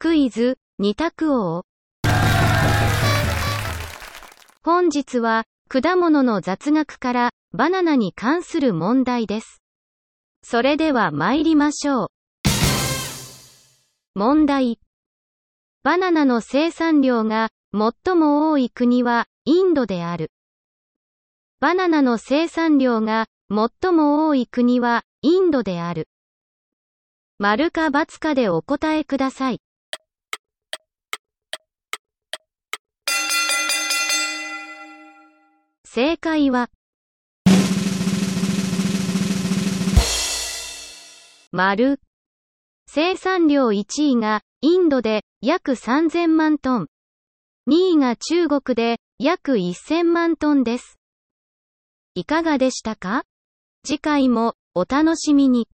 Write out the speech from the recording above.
クイズ、二択王。本日は、果物の雑学から、バナナに関する問題です。それでは参りましょう。問題。バナナの生産量が最も多い国はインドである。バナナの生産量が最も多い国はインドである。丸か×かでお答えください。正解は、丸。生産量1位がインドで約3000万トン。2位が中国で約1000万トンです。いかがでしたか？次回もお楽しみに。